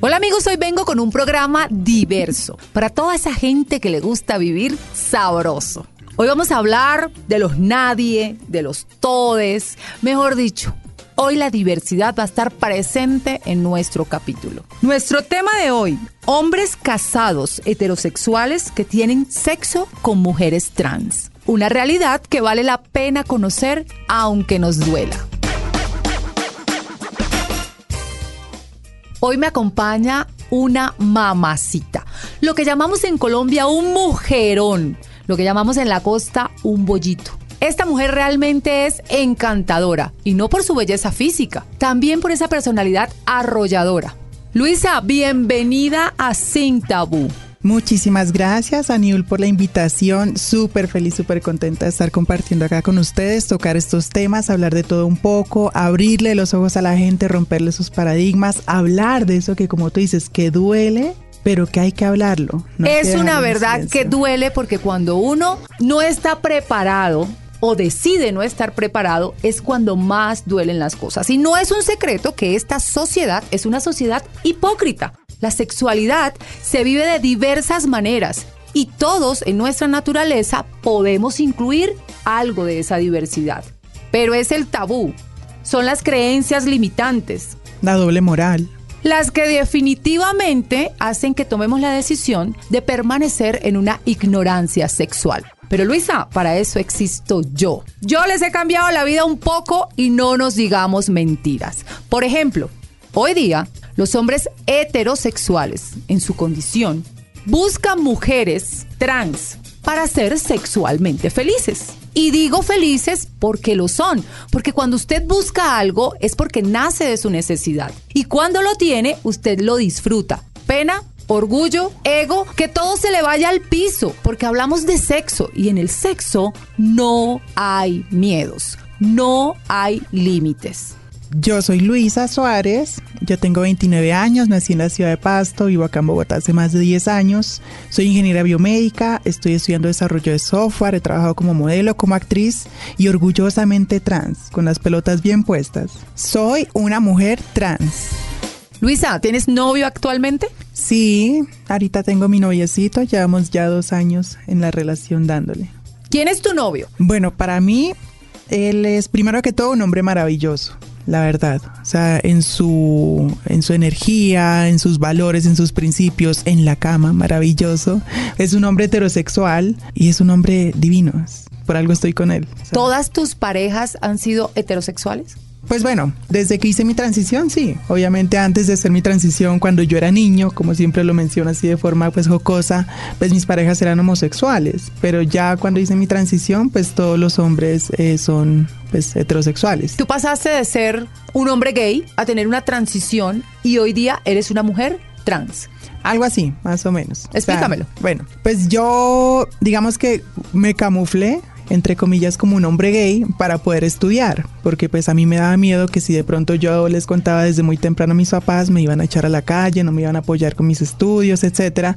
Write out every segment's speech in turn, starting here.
Hola amigos, hoy vengo con un programa diverso para toda esa gente que le gusta vivir sabroso. Hoy vamos a hablar de los nadie, de los todes, mejor dicho. Hoy la diversidad va a estar presente en nuestro capítulo. Nuestro tema de hoy, hombres casados heterosexuales que tienen sexo con mujeres trans. Una realidad que vale la pena conocer aunque nos duela. Hoy me acompaña una mamacita, lo que llamamos en Colombia un mujerón, lo que llamamos en la costa un bollito. Esta mujer realmente es encantadora y no por su belleza física, también por esa personalidad arrolladora. Luisa, bienvenida a Sin Tabú. Muchísimas gracias, Aniul, por la invitación. Súper feliz, súper contenta de estar compartiendo acá con ustedes, tocar estos temas, hablar de todo un poco, abrirle los ojos a la gente, romperle sus paradigmas, hablar de eso que, como tú dices, que duele, pero que hay que hablarlo. es una verdad que duele porque cuando uno no está preparado o decide no estar preparado es cuando más duelen las cosas. Y no es un secreto que esta sociedad es una sociedad hipócrita. La sexualidad se vive de diversas maneras y todos en nuestra naturaleza podemos incluir algo de esa diversidad. Pero es el tabú, son las creencias limitantes. La doble moral. Las que definitivamente hacen que tomemos la decisión de permanecer en una ignorancia sexual. Pero Luisa, para eso existo yo. Yo les he cambiado la vida un poco y no nos digamos mentiras. Por ejemplo, hoy día los hombres heterosexuales, en su condición, buscan mujeres trans para ser sexualmente felices. Y digo felices porque lo son, porque cuando usted busca algo es porque nace de su necesidad. Y cuando lo tiene, usted lo disfruta. Pena, orgullo, ego, que todo se le vaya al piso, porque hablamos de sexo y en el sexo no hay miedos, no hay límites. Yo soy Luisa Suárez, yo tengo 29 años, nací en la ciudad de Pasto, vivo acá en Bogotá hace más de 10 años. Soy ingeniera biomédica, estoy estudiando desarrollo de software, he trabajado como modelo, como actriz y orgullosamente trans, con las pelotas bien puestas. Soy una mujer trans. Luisa, ¿tienes novio actualmente? Sí, ahorita tengo mi noviecito, llevamos ya dos años en la relación dándole. ¿Quién es tu novio? Bueno, para mí, él es primero que todo un hombre maravilloso la verdad. O sea, en su, en su energía, en sus valores, en sus principios, en la cama, maravilloso. Es un hombre heterosexual y es un hombre divino. Por algo estoy con él. ¿Todas tus parejas han sido heterosexuales? Pues bueno, desde que hice mi transición, sí. Obviamente antes de hacer mi transición, cuando yo era niño, como siempre lo menciono así de forma pues jocosa, pues mis parejas eran homosexuales. Pero ya cuando hice mi transición, pues todos los hombres eh, son pues heterosexuales. Tú pasaste de ser un hombre gay a tener una transición y hoy día eres una mujer trans. Algo así, más o menos. Explícamelo. bueno, pues yo digamos que me camuflé entre comillas, como un hombre gay para poder estudiar, porque pues a mí me daba miedo que si de pronto yo les contaba desde muy temprano a mis papás, me iban a echar a la calle, no me iban a apoyar con mis estudios, etcétera.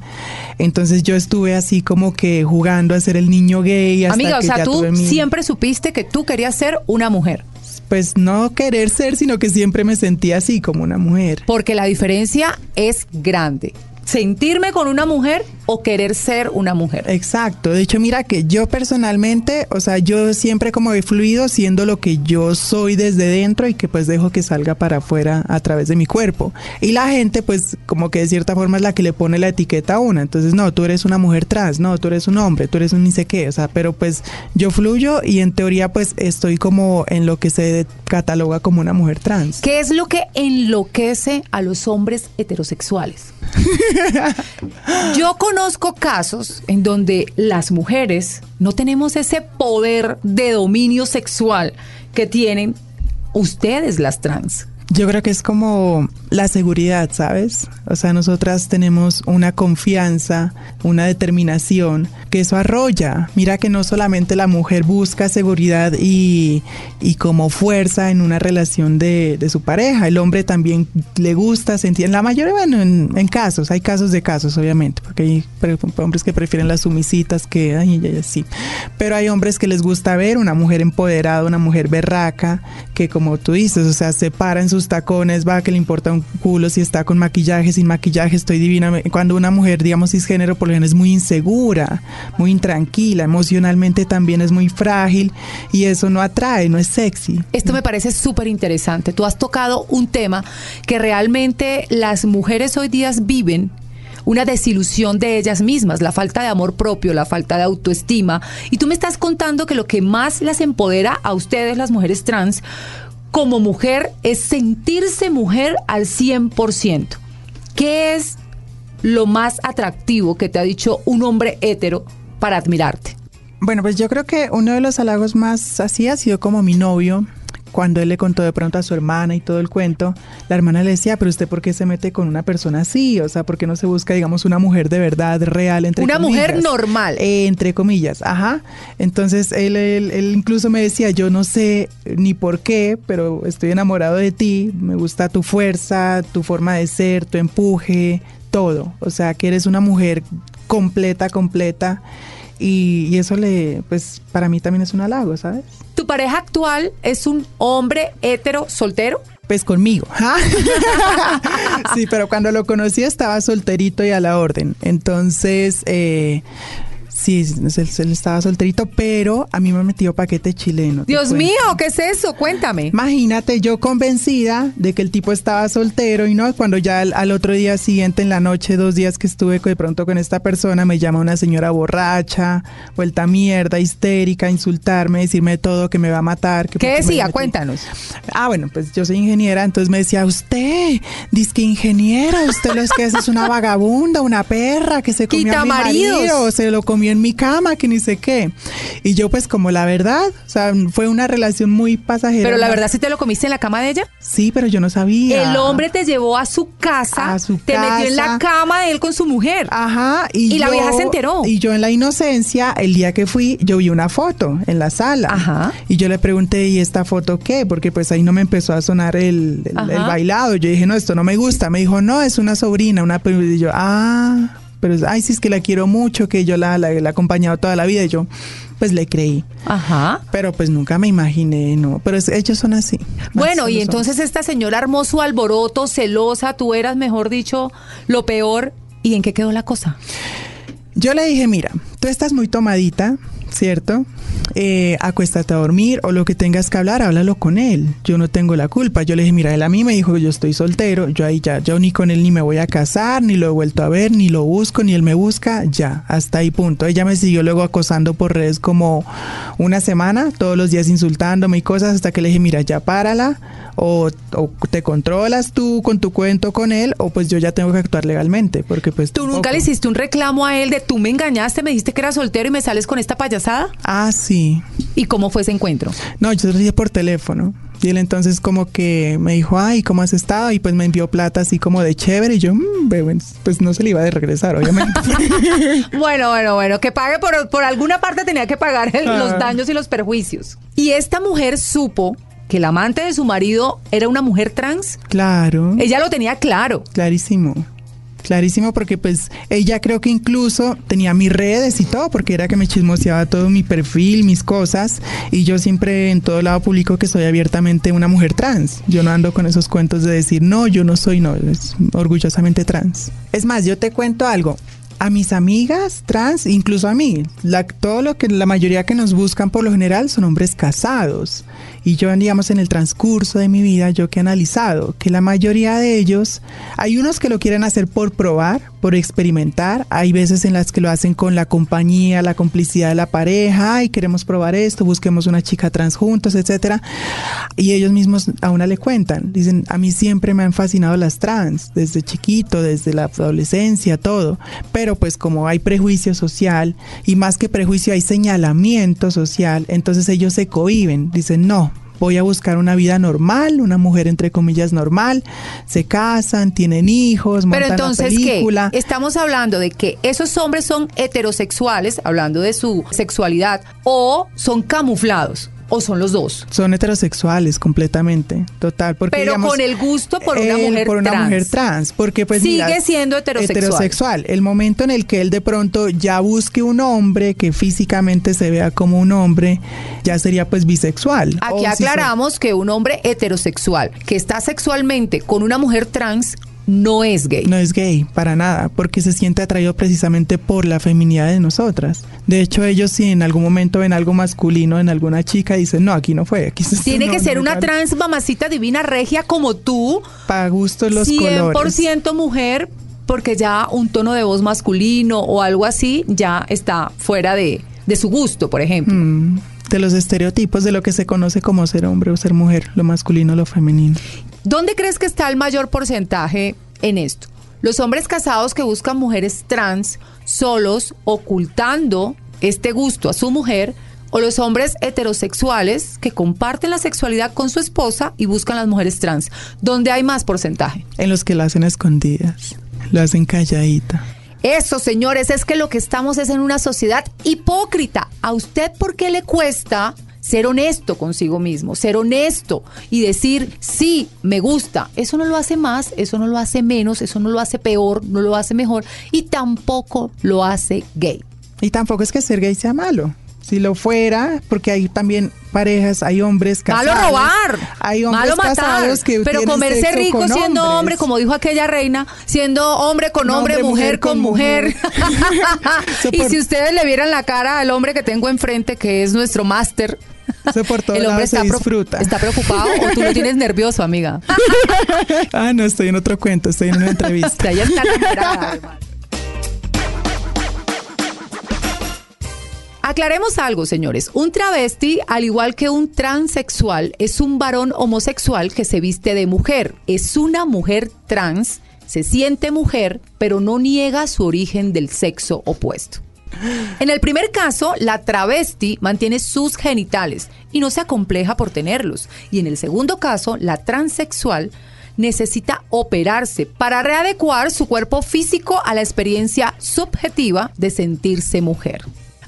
Entonces yo estuve así como que jugando a ser el niño gay. Hasta Amiga, o sea, tú siempre supiste que tú querías ser una mujer pues no querer ser, sino que siempre me sentía así como una mujer. Porque la diferencia es grande sentirme con una mujer o querer ser una mujer. Exacto. De hecho, mira que yo personalmente, o sea, yo siempre como he fluido siendo lo que yo soy desde dentro y que pues dejo que salga para afuera a través de mi cuerpo. Y la gente pues como que de cierta forma es la que le pone la etiqueta a una. Entonces, no, tú eres una mujer trans, no, tú eres un hombre, tú eres un ni sé qué, o sea, pero pues yo fluyo y en teoría pues estoy como en lo que se cataloga como una mujer trans. ¿Qué es lo que enloquece a los hombres heterosexuales? Yo conozco casos en donde las mujeres no tenemos ese poder de dominio sexual que tienen ustedes las trans. Yo creo que es como la seguridad, ¿sabes? O sea, nosotras tenemos una confianza, una determinación, que eso arrolla. Mira que no solamente la mujer busca seguridad y, y como fuerza en una relación de, de, su pareja, el hombre también le gusta sentir, en la mayoría, bueno, en, en casos, hay casos de casos, obviamente, porque hay hombres que prefieren las sumisitas que, ay, ay, así. Pero hay hombres que les gusta ver una mujer empoderada, una mujer berraca, que como tú dices, o sea, se para en sus tacones, va, que le importa un culo si está con maquillaje, sin maquillaje, estoy divina. Cuando una mujer, digamos, cisgénero, por lo general es muy insegura, muy intranquila, emocionalmente también es muy frágil y eso no atrae, no es sexy. Esto me parece súper interesante. Tú has tocado un tema que realmente las mujeres hoy día viven una desilusión de ellas mismas, la falta de amor propio, la falta de autoestima. Y tú me estás contando que lo que más las empodera a ustedes, las mujeres trans, como mujer, es sentirse mujer al 100%. ¿Qué es lo más atractivo que te ha dicho un hombre hétero para admirarte? Bueno, pues yo creo que uno de los halagos más así ha sido como mi novio, cuando él le contó de pronto a su hermana y todo el cuento, la hermana le decía, pero usted por qué se mete con una persona así? O sea, ¿por qué no se busca, digamos, una mujer de verdad, real, entre una comillas? Una mujer normal. Eh, entre comillas, ajá. Entonces él, él, él, incluso me decía, yo no sé ni por qué, pero estoy enamorado de ti, me gusta tu fuerza, tu forma de ser, tu empuje, todo. O sea, que eres una mujer completa, completa. Y, y eso le, pues para mí también es un halago, ¿sabes? ¿Tu pareja actual es un hombre hetero soltero? Pues conmigo. sí, pero cuando lo conocí estaba solterito y a la orden. Entonces, eh, Sí, él, estaba solterito, pero a mí me metió paquete chileno. Dios mío, ¿qué es eso? Cuéntame. Imagínate, yo convencida de que el tipo estaba soltero y no, cuando ya al, otro día siguiente, en la noche, dos días que estuve de pronto con esta persona, me llama una señora borracha, vuelta mierda, histérica, insultarme, decirme todo, que me va a matar. Que ¿Qué decía? Cuéntanos. Ah, bueno, pues yo soy ingeniera, entonces me decía, usted, dice que ingeniera, usted lo es que es una vagabunda, una perra que se comió a mi marido, se lo comió en mi cama, que ni sé qué. Y yo pues como la verdad, o sea, fue una relación muy pasajera. Pero la verdad, ¿sí te lo comiste en la cama de ella? Sí, pero yo no sabía. El hombre te llevó a su casa, te metió en la cama de él con su mujer. Ajá. Y, la vieja se enteró. Y yo en la inocencia, el día que fui, yo vi una foto en la sala. Ajá. Y yo le pregunté, ¿y esta foto qué? Porque pues ahí no me empezó a sonar el, el, el bailado. Yo dije, no, esto no me gusta. Me dijo, no, es una sobrina, una... Y yo, ah, pero ay, sí es que la quiero mucho, que yo la, la, he acompañado toda la vida y yo pues le creí. Ajá. Pero pues nunca me imaginé, no, pero ellos son así. Bueno, y entonces esta señora hermoso alboroto, celosa, tú eras, mejor dicho, lo peor, ¿y en qué quedó la cosa? Yo le dije, mira, tú estás muy tomadita, ¿cierto? Eh, acuéstate a dormir o lo que tengas que hablar, háblalo con él. Yo no tengo la culpa. Yo le dije, mira, él a mí me dijo que yo estoy soltero, yo ahí ya, yo ni con él ni me voy a casar, ni lo he vuelto a ver, ni lo busco, ni él me busca, ya, hasta ahí punto. Ella me siguió luego acosando por redes como una semana, todos los días insultándome y cosas, hasta que le dije, mira, ya párala, o, te controlas tú con tu cuento con él, o pues yo ya tengo que actuar legalmente, porque pues... ¿Tú nunca le hiciste un reclamo a él de tú me engañaste, me dijiste que era soltero y me sales con esta payasada? Ah, sí. ¿Y cómo fue ese encuentro? No, yo lo dije por teléfono. Y él entonces como que me dijo, ay, ¿cómo has estado? Y pues me envió plata así como de chévere. Y yo, mm, pues no se le iba a regresar, obviamente. bueno, bueno, bueno, que pague por, por alguna parte tenía que pagar los ah. daños y los perjuicios. Y esta mujer supo que el amante de su marido era una mujer trans. Claro. Ella lo tenía claro. Clarísimo. Clarísimo, porque pues ella creo que incluso tenía mis redes y todo, porque era que me chismoseaba todo mi perfil, mis cosas, y yo siempre en todo lado publico que soy abiertamente una mujer trans. Yo no ando con esos cuentos de decir, no, yo no soy, no, es orgullosamente trans. Es más, yo te cuento algo, a mis amigas trans, incluso a mí, la, todo lo que la mayoría que nos buscan por lo general son hombres casados. Y yo, digamos, en el transcurso de mi vida, yo que he analizado que la mayoría de ellos, hay unos que lo quieren hacer por probar, por experimentar, hay veces en las que lo hacen con la compañía, la complicidad de la pareja, ay, queremos probar esto, busquemos una chica trans juntos, etcétera. Y ellos mismos a una le cuentan, dicen, a mí siempre me han fascinado las trans, desde chiquito, desde la adolescencia, todo. Pero pues como hay prejuicio social y más que prejuicio hay señalamiento social, entonces ellos se cohiben, dicen, no, voy a buscar una vida normal, una mujer entre comillas normal, se casan, tienen hijos, montan Pero entonces, película. ¿qué? Estamos hablando de que esos hombres son heterosexuales, hablando de su sexualidad, o son camuflados. ¿O son los dos? Son heterosexuales completamente, total. Porque, Pero con el gusto por una mujer por una trans. mujer trans, porque pues Sigue mira, siendo heterosexual. heterosexual. El momento en el que él de pronto ya busque un hombre que físicamente se vea como un hombre, ya sería pues bisexual. Aquí O si son- aclaramos que un hombre heterosexual que está sexualmente con una mujer trans no es gay. No es gay, para nada, porque se siente atraído precisamente por la feminidad de nosotras. De hecho, ellos si en algún momento ven algo masculino en alguna chica, dicen, no, aquí no fue, aquí se Tiene que ser una trans mamacita divina regia como tú, Para gustos los 100% colores. mujer, porque ya un tono de voz masculino o algo así ya está fuera de, de su gusto, por ejemplo. Mm, de los estereotipos de lo que se conoce como ser hombre o ser mujer, lo masculino, lo femenino. ¿Dónde crees que está el mayor porcentaje en esto? Los hombres casados que buscan mujeres trans solos, ocultando este gusto a su mujer, o los hombres heterosexuales que comparten la sexualidad con su esposa y buscan las mujeres trans. ¿Dónde hay más porcentaje? En los que lo hacen a escondidas, lo hacen calladita. Eso, señores, es que lo que estamos es en una sociedad hipócrita. ¿A usted por qué le cuesta ser honesto consigo mismo, ser honesto y decir, sí, me gusta? Eso no lo hace más, eso no lo hace menos, eso no lo hace peor, no lo hace mejor y tampoco lo hace gay. Y tampoco es que ser gay sea malo. Si lo fuera, porque hay también parejas, hay hombres casados. Malo robar, Hay hombres malo matar, casados que pero comerse rico siendo hombres. hombre, como dijo aquella reina, siendo hombre con hombre, hombre, mujer, mujer con mujer. Eso y si ustedes le vieran la cara al hombre que tengo enfrente, que es nuestro máster, Eso por todos el hombre se está, pro- disfruta. está preocupado o tú lo tienes nervioso, amiga. ah, no, estoy en otro cuento, estoy en una entrevista. Ella está. Aclaremos algo, señores. Un travesti, al igual que un transexual, es un varón homosexual que se viste de mujer. Es una mujer trans, se siente mujer, pero no niega su origen del sexo opuesto. En el primer caso, la travesti mantiene sus genitales y no se acompleja por tenerlos. Y en el segundo caso, la transexual necesita operarse para readecuar su cuerpo físico a la experiencia subjetiva de sentirse mujer.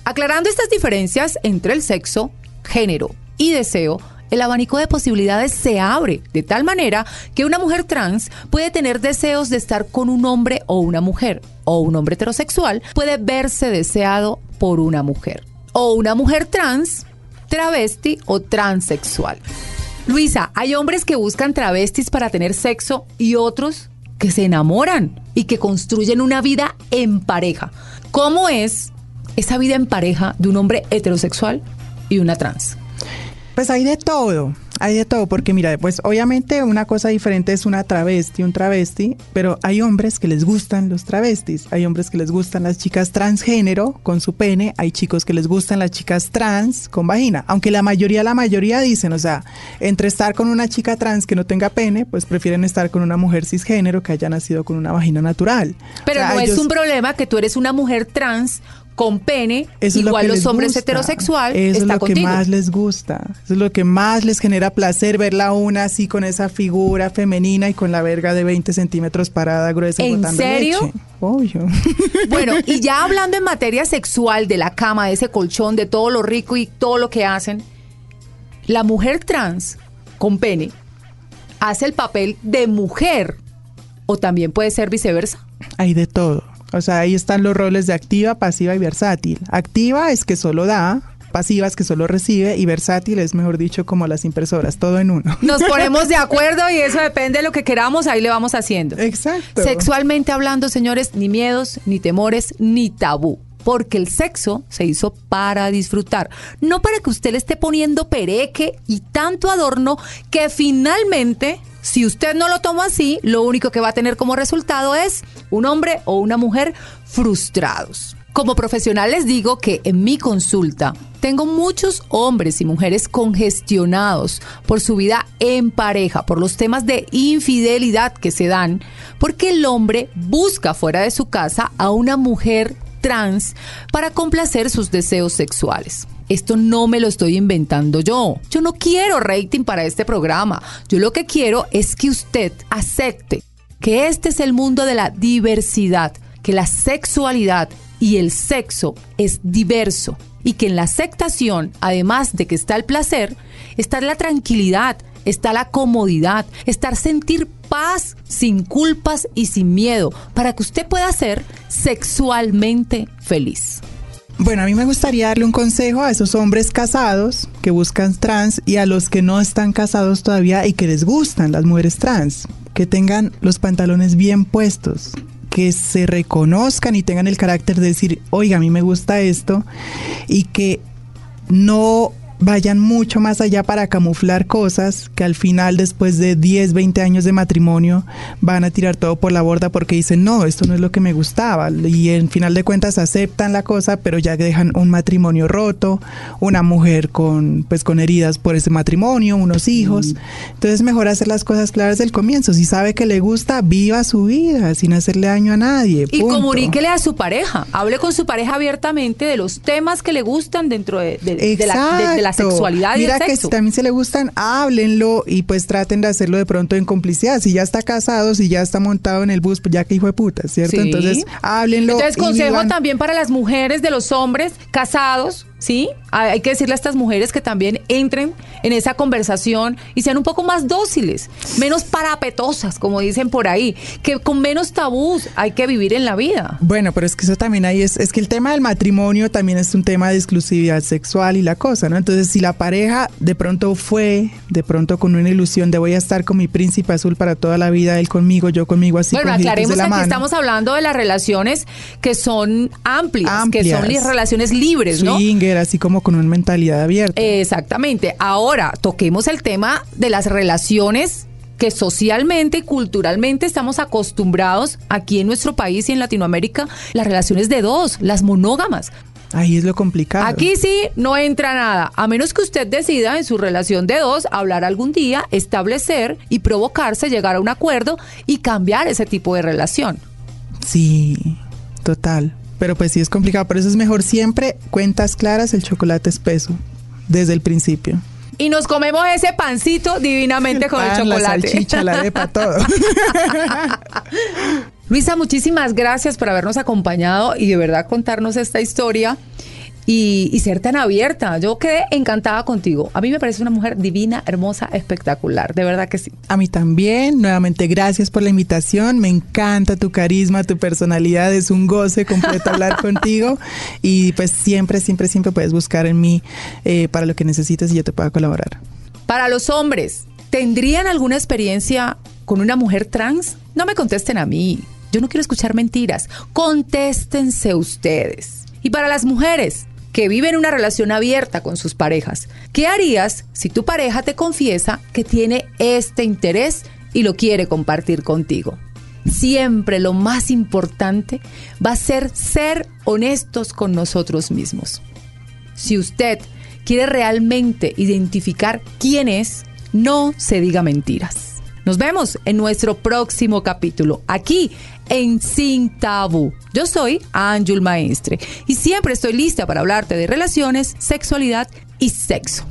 Aclarando estas diferencias entre el sexo, género y deseo, el abanico de posibilidades se abre de tal manera que una mujer trans puede tener deseos de estar con un hombre o una mujer, o un hombre heterosexual puede verse deseado por una mujer, o una mujer trans, travesti o transexual. Luisa, hay hombres que buscan travestis para tener sexo y otros que se enamoran y que construyen una vida en pareja. ¿Cómo es esa vida en pareja de un hombre heterosexual y una trans? Pues hay de todo, hay de todo, porque mira, pues obviamente una cosa diferente es una travesti, un travesti, pero hay hombres que les gustan los travestis, hay hombres que les gustan las chicas transgénero con su pene, hay chicos que les gustan las chicas trans con vagina, aunque la mayoría, la mayoría dicen, o sea, entre estar con una chica trans que no tenga pene, pues prefieren estar con una mujer cisgénero que haya nacido con una vagina natural. Pero O sea, no es un problema que tú eres una mujer trans con pene, Eso es lo igual los hombres gusta. heterosexual Eso es lo contigo. que más les gusta. Eso es lo que más les genera placer verla una así con esa figura femenina y con la verga de 20 centímetros parada gruesa y ¿En serio? leche. Obvio. Bueno, y ya hablando en materia sexual, de la cama, de ese colchón, de todo lo rico y todo lo que hacen, la mujer trans con pene hace el papel de mujer o también puede ser viceversa. Hay de todo. O sea, ahí están los roles de activa, pasiva y versátil. Activa es que solo da, pasiva es que solo recibe y versátil es, mejor dicho, como las impresoras, todo en uno. Nos ponemos de acuerdo y eso depende de lo que queramos, ahí le vamos haciendo. Exacto. Sexualmente hablando, señores, ni miedos, ni temores, ni tabú. Porque el sexo se hizo para disfrutar, no para que usted le esté poniendo pereque y tanto adorno que finalmente, si usted no lo toma así, lo único que va a tener como resultado es un hombre o una mujer frustrados. Como profesional les digo que en mi consulta tengo muchos hombres y mujeres congestionados por su vida en pareja, por los temas de infidelidad que se dan, porque el hombre busca fuera de su casa a una mujer trans para complacer sus deseos sexuales. Esto no me lo estoy inventando yo. Yo no quiero rating para este programa. Yo lo que quiero es que usted acepte que este es el mundo de la diversidad, que la sexualidad y el sexo es diverso y que en la aceptación, además de que está el placer, está la tranquilidad, está la comodidad, estar sentir paz sin culpas y sin miedo, para que usted pueda ser sexualmente feliz. Bueno, a mí me gustaría darle un consejo a esos hombres casados que buscan trans y a los que no están casados todavía y que les gustan las mujeres trans, que tengan los pantalones bien puestos, que se reconozcan y tengan el carácter de decir, oiga, a mí me gusta esto y que no vayan mucho más allá para camuflar cosas que al final, después de 10, 20 años de matrimonio, van a tirar todo por la borda porque dicen, no, esto no es lo que me gustaba. Y en final de cuentas aceptan la cosa, pero ya dejan un matrimonio roto, una mujer con, pues, con heridas por ese matrimonio, unos hijos. Entonces, mejor hacer las cosas claras del comienzo. Si sabe que le gusta, viva su vida sin hacerle daño a nadie. Y comuníquele a su pareja. Hable con su pareja abiertamente de los temas que le gustan dentro de, la, de la sexualidad Mira y el que si también se le gustan, háblenlo y pues traten de hacerlo de pronto en complicidad. Si ya está casado, si ya está montado en el bus, pues ya que hijo de puta, ¿cierto? Entonces, háblenlo. Entonces, consejo también para las mujeres de los hombres casados ¿sí? Hay que decirle a estas mujeres que también entren en esa conversación y sean un poco más dóciles, menos parapetosas, como dicen por ahí, que con menos tabús hay que vivir en la vida. Bueno, pero es que eso también ahí es, es que el tema del matrimonio también es un tema de exclusividad sexual y la cosa, ¿no? Entonces, si la pareja de pronto fue, de pronto con una ilusión de voy a estar con mi príncipe azul para toda la vida, él conmigo, yo conmigo, así Bueno, aclaremos que aquí estamos hablando de las relaciones que son amplias, que son relaciones libres, ¿no? Así como con una mentalidad abierta. Exactamente. Ahora, toquemos el tema de las relaciones que socialmente y culturalmente estamos acostumbrados aquí en nuestro país y en Latinoamérica, las relaciones de dos, las monógamas. Ahí es lo complicado. Aquí sí no entra nada, a menos que usted decida en su relación de dos hablar algún día, establecer y provocarse, llegar a un acuerdo y cambiar ese tipo de relación. Sí, total. Pero pues sí es complicado, por eso es mejor siempre cuentas claras, el chocolate espeso, desde el principio. Y nos comemos ese pancito divinamente con el chocolate. La salchicha, la arepa, todo. Luisa, muchísimas gracias por habernos acompañado y de verdad contarnos esta historia y, ser tan abierta. Yo quedé encantada contigo. A mí me parece una mujer divina, hermosa, espectacular. De verdad que sí. A mí también. Nuevamente, gracias por la invitación. Me encanta tu carisma, tu personalidad. Es un goce completo hablar contigo. Y pues siempre, siempre, siempre puedes buscar en mí eh, para lo que necesites y yo te pueda colaborar. Para los hombres, ¿tendrían alguna experiencia con una mujer trans? No me contesten a mí. Yo no quiero escuchar mentiras. Contéstense ustedes. Y para las mujeres, que viven una relación abierta con sus parejas. ¿Qué harías si tu pareja te confiesa que tiene este interés y lo quiere compartir contigo? Siempre lo más importante va a ser ser honestos con nosotros mismos. Si usted quiere realmente identificar quién es, no se diga mentiras. Nos vemos en nuestro próximo capítulo, aquí en Sin Tabú. Yo soy Ángel Maestre y siempre estoy lista para hablarte de relaciones, sexualidad y sexo.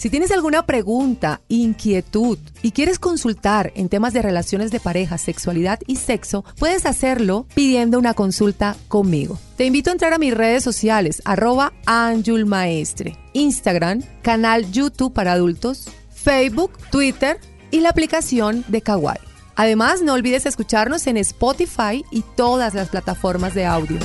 Si tienes alguna pregunta, inquietud y quieres consultar en temas de relaciones de pareja, sexualidad y sexo, puedes hacerlo pidiendo una consulta conmigo. Te invito a entrar a mis redes sociales, arroba Maestre, Instagram, canal YouTube para adultos, Facebook, Twitter y la aplicación de Kawaii. Además, no olvides escucharnos en Spotify y todas las plataformas de audio.